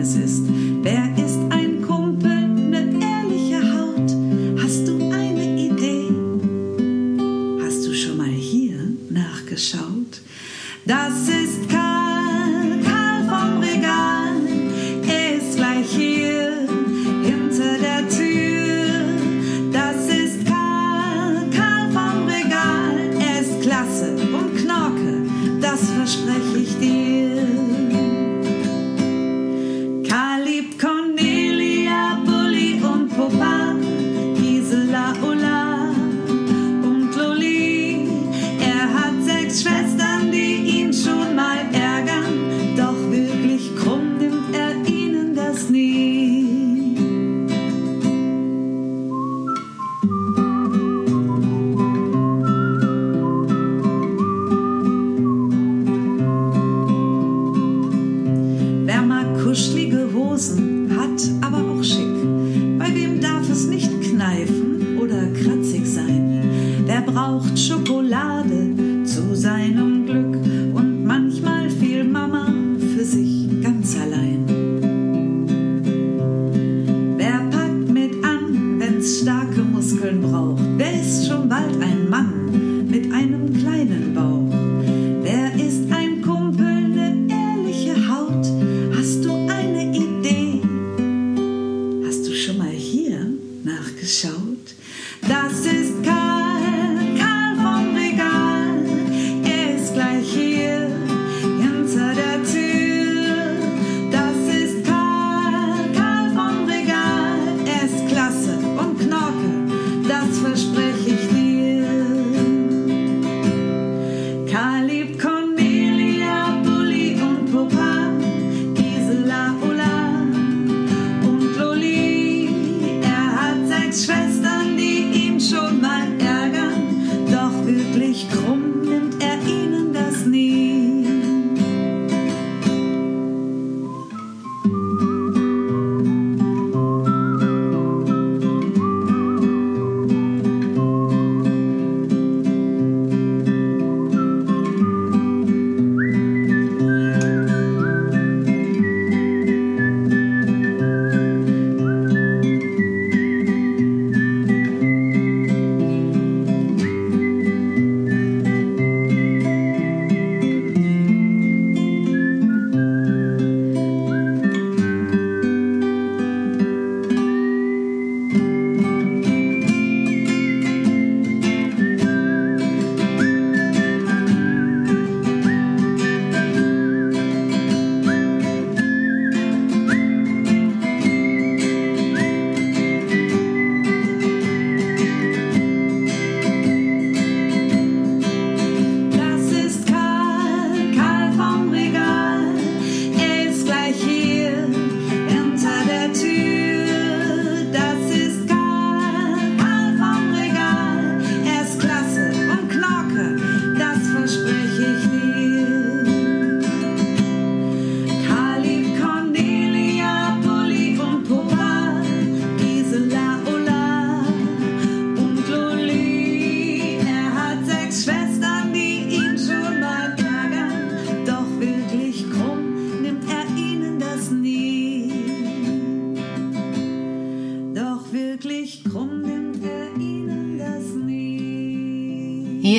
es ist.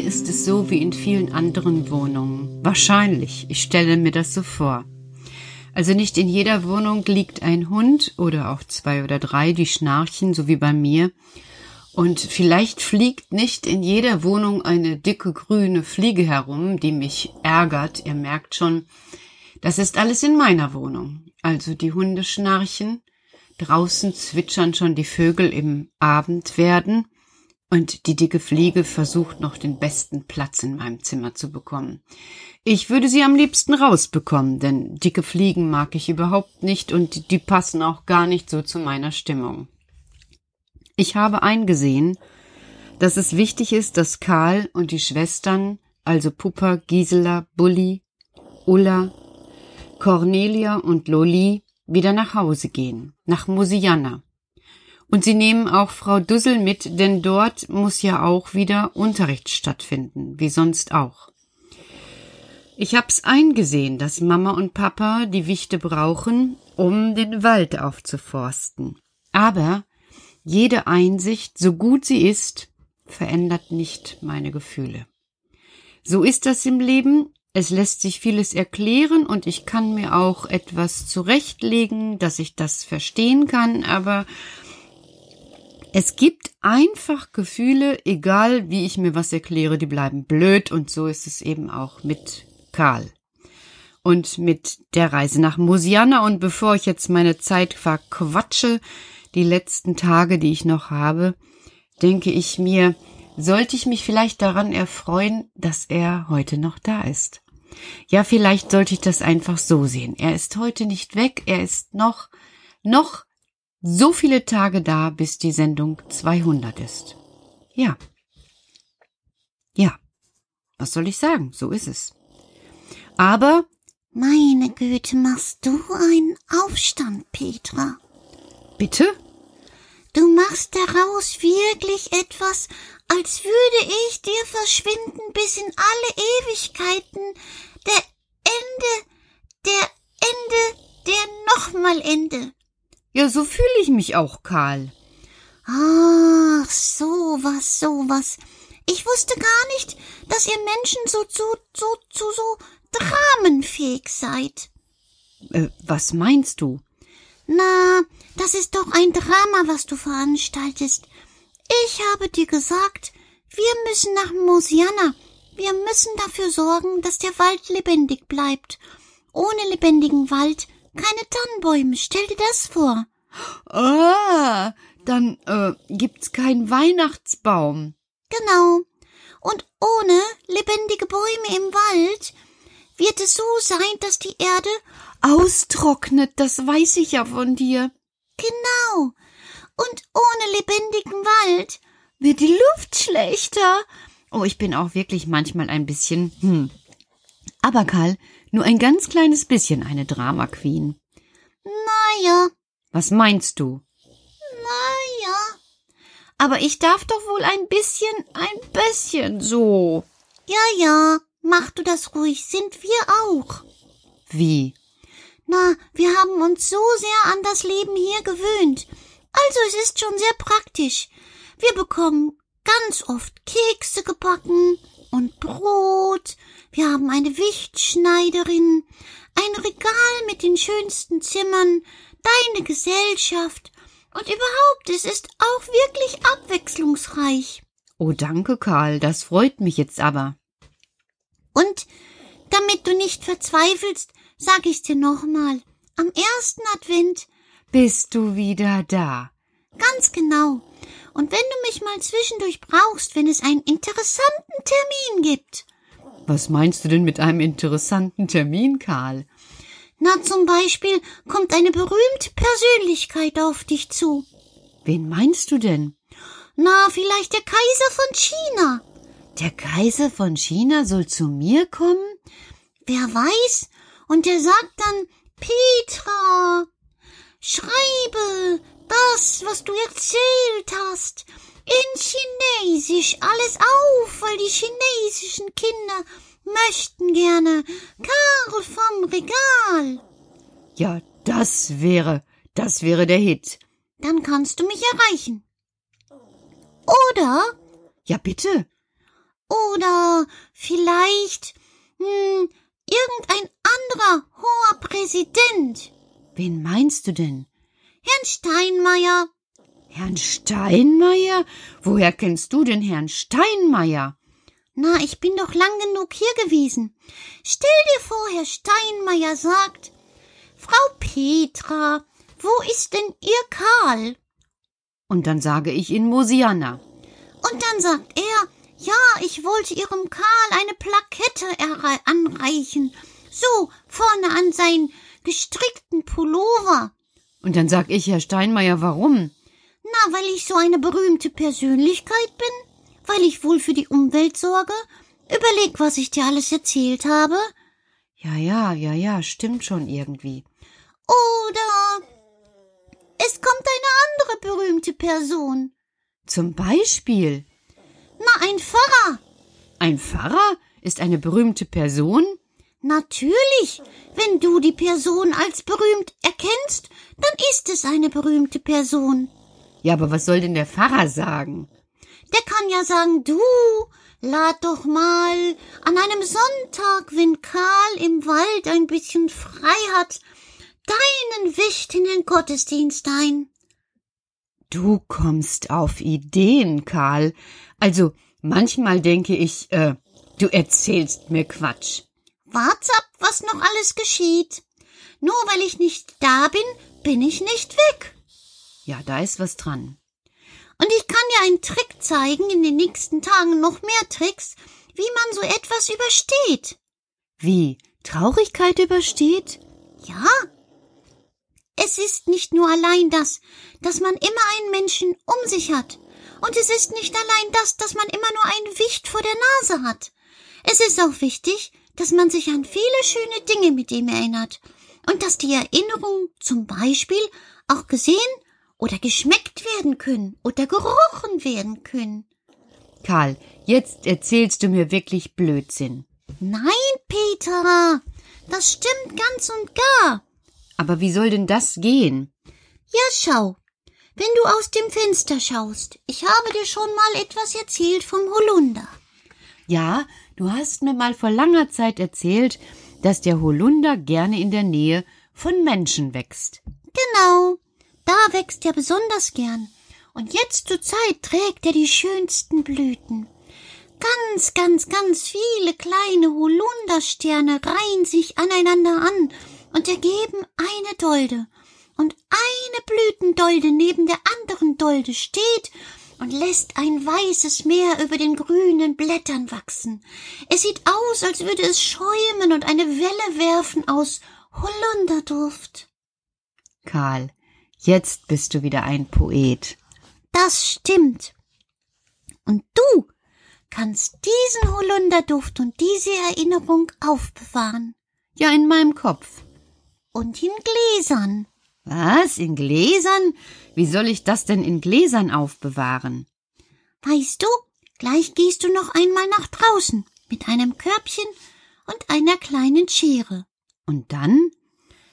mir ist es so wie in vielen anderen Wohnungen. Wahrscheinlich, ich stelle mir das so vor. Also nicht in jeder Wohnung liegt ein Hund oder auch zwei oder drei, die schnarchen, so wie bei mir. Und vielleicht fliegt nicht in jeder Wohnung eine dicke grüne Fliege herum, die mich ärgert. Ihr merkt schon, das ist alles in meiner Wohnung. Also die Hunde schnarchen, draußen zwitschern schon die Vögel im Abendwerden und die dicke Fliege versucht noch den besten Platz in meinem Zimmer zu bekommen. Ich würde sie am liebsten rausbekommen, denn dicke Fliegen mag ich überhaupt nicht und die passen auch gar nicht so zu meiner Stimmung. Ich habe eingesehen, dass es wichtig ist, dass Karl und die Schwestern, also Puppa, Gisela, Bulli, Ulla, Cornelia und Loli, wieder nach Hause gehen, nach Musiana, und sie nehmen auch Frau Dussel mit, denn dort muss ja auch wieder Unterricht stattfinden, wie sonst auch. Ich hab's eingesehen, dass Mama und Papa die Wichte brauchen, um den Wald aufzuforsten. Aber jede Einsicht, so gut sie ist, verändert nicht meine Gefühle. So ist das im Leben, es lässt sich vieles erklären und ich kann mir auch etwas zurechtlegen, dass ich das verstehen kann, aber es gibt einfach Gefühle, egal wie ich mir was erkläre, die bleiben blöd und so ist es eben auch mit Karl. Und mit der Reise nach Musiana und bevor ich jetzt meine Zeit verquatsche, die letzten Tage, die ich noch habe, denke ich mir, sollte ich mich vielleicht daran erfreuen, dass er heute noch da ist. Ja, vielleicht sollte ich das einfach so sehen. Er ist heute nicht weg, er ist noch, noch so viele Tage da, bis die Sendung 200 ist. Ja. Ja. Was soll ich sagen? So ist es. Aber Meine Güte, machst du einen Aufstand, Petra? bitte? Du machst daraus wirklich etwas, als würde ich dir verschwinden bis in alle Ewigkeiten. Der Ende, der Ende, der nochmal Ende. Ja, so fühle ich mich auch, Karl. Ach, so was, so was. Ich wusste gar nicht, dass ihr Menschen so zu, so, zu, so dramenfähig seid. Äh, was meinst du? Na, das ist doch ein Drama, was du veranstaltest. Ich habe dir gesagt, wir müssen nach Mosiana. Wir müssen dafür sorgen, dass der Wald lebendig bleibt. Ohne lebendigen Wald keine Tannenbäume. Stell dir das vor. Ah, dann äh, gibt's keinen Weihnachtsbaum. Genau. Und ohne lebendige Bäume im Wald wird es so sein, dass die Erde Austrocknet, das weiß ich ja von dir. genau und ohne lebendigen Wald Wird die Luft schlechter? Oh, ich bin auch wirklich manchmal ein bisschen, hm. Aber Karl, nur ein ganz kleines bisschen eine Drama Queen. naja, Was meinst du? naja. Aber ich darf doch wohl ein bisschen, ein bisschen so. Ja, ja, mach du das ruhig, sind wir auch. Wie? Na, wir haben uns so sehr an das Leben hier gewöhnt. Also es ist schon sehr praktisch. Wir bekommen ganz oft Kekse gebacken und Brot. Wir haben eine Wichtschneiderin, ein Regal mit den schönsten Zimmern, deine Gesellschaft. Und überhaupt, es ist auch wirklich abwechslungsreich. Oh, danke, Karl, das freut mich jetzt aber. Und damit du nicht verzweifelst, sag ich's dir nochmal. Am ersten Advent Bist du wieder da? Ganz genau. Und wenn du mich mal zwischendurch brauchst, wenn es einen interessanten Termin gibt. Was meinst du denn mit einem interessanten Termin, Karl? Na, zum Beispiel kommt eine berühmte Persönlichkeit auf dich zu. Wen meinst du denn? Na, vielleicht der Kaiser von China. Der Kaiser von China soll zu mir kommen? Wer weiß? Und der sagt dann, Petra, schreibe das, was du erzählt hast, in Chinesisch alles auf, weil die chinesischen Kinder möchten gerne Karl vom Regal. Ja, das wäre, das wäre der Hit. Dann kannst du mich erreichen. Oder, Ja, bitte. oder vielleicht, hm, irgendein anderer hoher Präsident. Wen meinst du denn? Herrn Steinmeier. Herrn Steinmeier? Woher kennst du denn Herrn Steinmeier? Na, ich bin doch lang genug hier gewesen. Stell dir vor, Herr Steinmeier sagt, Frau Petra, wo ist denn Ihr Karl? Und dann sage ich in Mosiana. Und dann sagt er, ja, ich wollte Ihrem Karl eine Plakette anreichen. So, vorne an seinen gestrickten Pullover. Und dann sag ich, Herr Steinmeier, warum? Na, weil ich so eine berühmte Persönlichkeit bin. weil ich wohl für die Umwelt sorge? Überleg, was ich dir alles erzählt habe. Ja, ja, ja, ja, stimmt schon irgendwie. Oder es kommt eine andere berühmte Person. Zum Beispiel, Na, ein Pfarrer. ein Pfarrer ist eine berühmte Person? Natürlich. Wenn du die Person als berühmt erkennst, dann ist es eine berühmte Person. Ja, aber was soll denn der Pfarrer sagen? Der kann ja sagen, du, lad doch mal an einem Sonntag, wenn Karl im Wald ein bisschen frei hat, deinen Wicht in den Gottesdienst ein. Du kommst auf Ideen, Karl. Also, manchmal denke ich, äh, du erzählst mir Quatsch. Wart's ab, was noch alles geschieht. Nur weil ich nicht da bin, bin ich nicht weg. Ja, da ist was dran. Und ich kann dir einen Trick zeigen, in den nächsten Tagen noch mehr Tricks, wie man so etwas übersteht. Wie? Traurigkeit übersteht? Ja. Es ist nicht nur allein das, dass man immer einen Menschen um sich hat. Und es ist nicht allein das, dass man immer nur ein Wicht vor der Nase hat. Es ist auch wichtig, dass man sich an viele schöne Dinge mit ihm erinnert. Und dass die Erinnerungen zum Beispiel auch gesehen oder geschmeckt werden können oder gerochen werden können. Karl, jetzt erzählst du mir wirklich Blödsinn. Nein, Peter, das stimmt ganz und gar. Aber wie soll denn das gehen? Ja, schau. Wenn du aus dem Fenster schaust, ich habe dir schon mal etwas erzählt vom Holunder. Ja, du hast mir mal vor langer Zeit erzählt, dass der Holunder gerne in der Nähe von Menschen wächst. Genau, da wächst er besonders gern. Und jetzt zur Zeit trägt er die schönsten Blüten. Ganz, ganz, ganz viele kleine Holundersterne reihen sich aneinander an und ergeben eine Dolde. Und eine Blütendolde neben der anderen Dolde steht und lässt ein weißes Meer über den grünen Blättern wachsen. Es sieht aus, als würde es schäumen und eine Welle werfen aus Holunderduft. Karl, jetzt bist du wieder ein Poet. Das stimmt. Und du kannst diesen Holunderduft und diese Erinnerung aufbewahren. Ja, in meinem Kopf. Und in Gläsern. Was? In Gläsern? Wie soll ich das denn in Gläsern aufbewahren? Weißt du, gleich gehst du noch einmal nach draußen mit einem Körbchen und einer kleinen Schere. Und dann?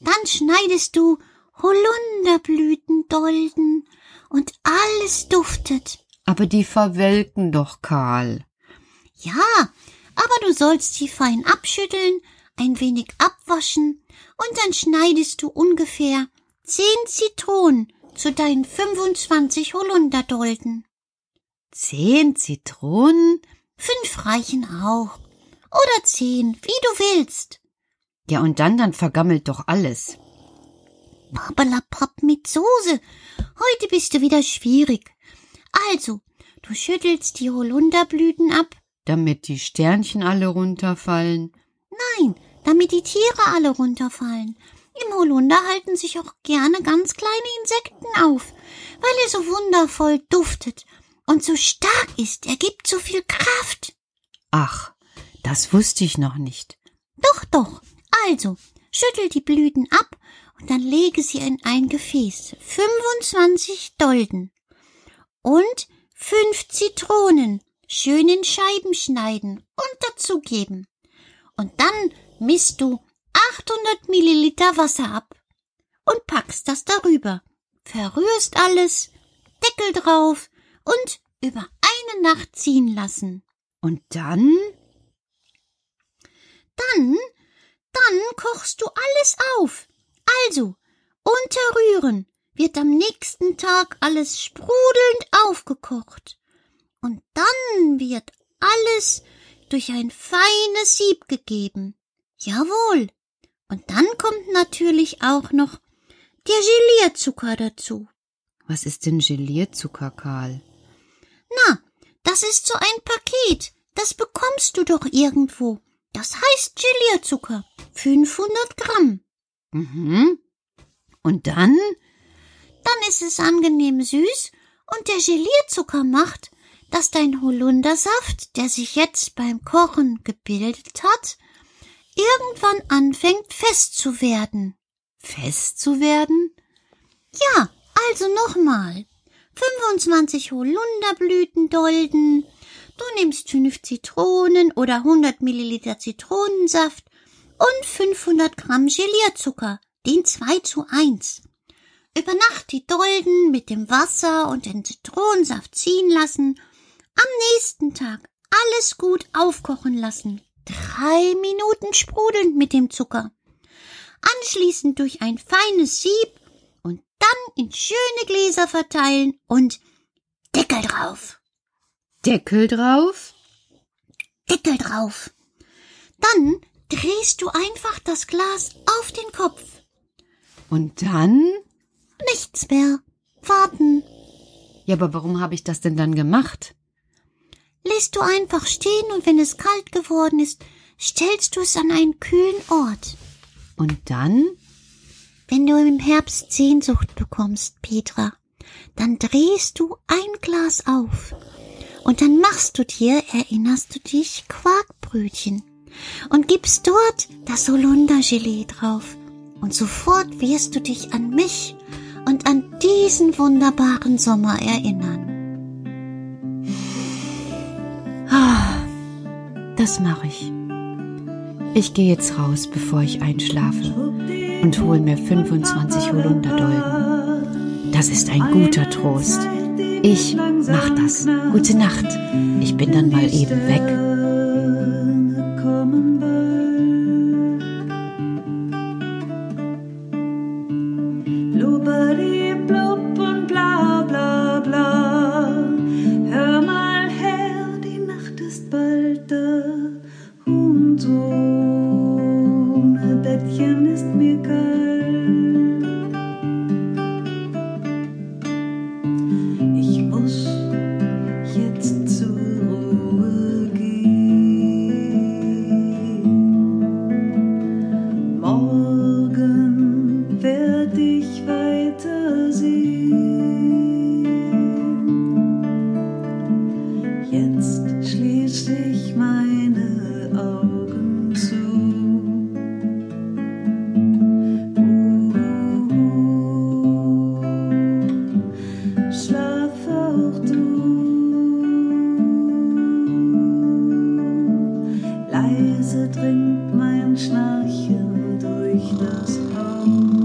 Dann schneidest du Holunderblütendolden und alles duftet. Aber die verwelken doch, Karl. Ja, aber du sollst sie fein abschütteln, ein wenig abwaschen und dann schneidest du ungefähr zehn Zitronen zu deinen 25 Holunderdolden. Zehn Zitronen? Fünf reichen auch. Oder zehn, wie du willst. Ja, und dann, dann vergammelt doch alles. Pappelapapp mit Soße. Heute bist du wieder schwierig. Also, du schüttelst die Holunderblüten ab. Damit die Sternchen alle runterfallen. Nein, damit die Tiere alle runterfallen. Im Holunder halten sich auch gerne ganz kleine Insekten auf, weil er so wundervoll duftet und so stark ist. Er gibt so viel Kraft. Ach, das wusste ich noch nicht. Doch, doch. Also, schüttel die Blüten ab und dann lege sie in ein Gefäß. 25 Dolden. Und fünf Zitronen. Schön in Scheiben schneiden und dazugeben. Und dann misst du 800 Milliliter Wasser ab und packst das darüber. Verrührst alles, Deckel drauf und über eine Nacht ziehen lassen. Und dann? Dann, dann kochst du alles auf. Also, unterrühren wird am nächsten Tag alles sprudelnd aufgekocht. Und dann wird alles durch ein feines Sieb gegeben. Jawohl. Und dann kommt natürlich auch noch der Gelierzucker dazu. Was ist denn Gelierzucker, Karl? Na, das ist so ein Paket. Das bekommst du doch irgendwo. Das heißt Gelierzucker. 500 Gramm. Mhm. Und dann? Dann ist es angenehm süß und der Gelierzucker macht, dass dein Holundersaft, der sich jetzt beim Kochen gebildet hat, irgendwann anfängt fest zu werden. Fest zu werden? Ja, also nochmal. 25 Holunderblütendolden. Du nimmst 5 Zitronen oder 100 Milliliter Zitronensaft und 500 Gramm Gelierzucker, den 2 zu 1. Über Nacht die Dolden mit dem Wasser und den Zitronensaft ziehen lassen. Am nächsten Tag alles gut aufkochen lassen. Drei Minuten sprudelnd mit dem Zucker. Anschließend durch ein feines Sieb und dann in schöne Gläser verteilen und Deckel drauf. Deckel drauf? Deckel drauf. Dann drehst du einfach das Glas auf den Kopf. Und dann? Nichts mehr. Warten. Ja, aber warum habe ich das denn dann gemacht? Lässt du einfach stehen und wenn es kalt geworden ist, stellst du es an einen kühlen Ort. Und dann? Wenn du im Herbst Sehnsucht bekommst, Petra, dann drehst du ein Glas auf. Und dann machst du dir, erinnerst du dich, Quarkbrötchen und gibst dort das Holundergelee drauf. Und sofort wirst du dich an mich und an diesen wunderbaren Sommer erinnern. Das mache ich. Ich gehe jetzt raus, bevor ich einschlafe und hol mir 25 Holunderdolden. Das ist ein guter Trost. Ich mach das. Gute Nacht. Ich bin dann mal eben weg. Leise dringt mein Schnarchen durch das Haus.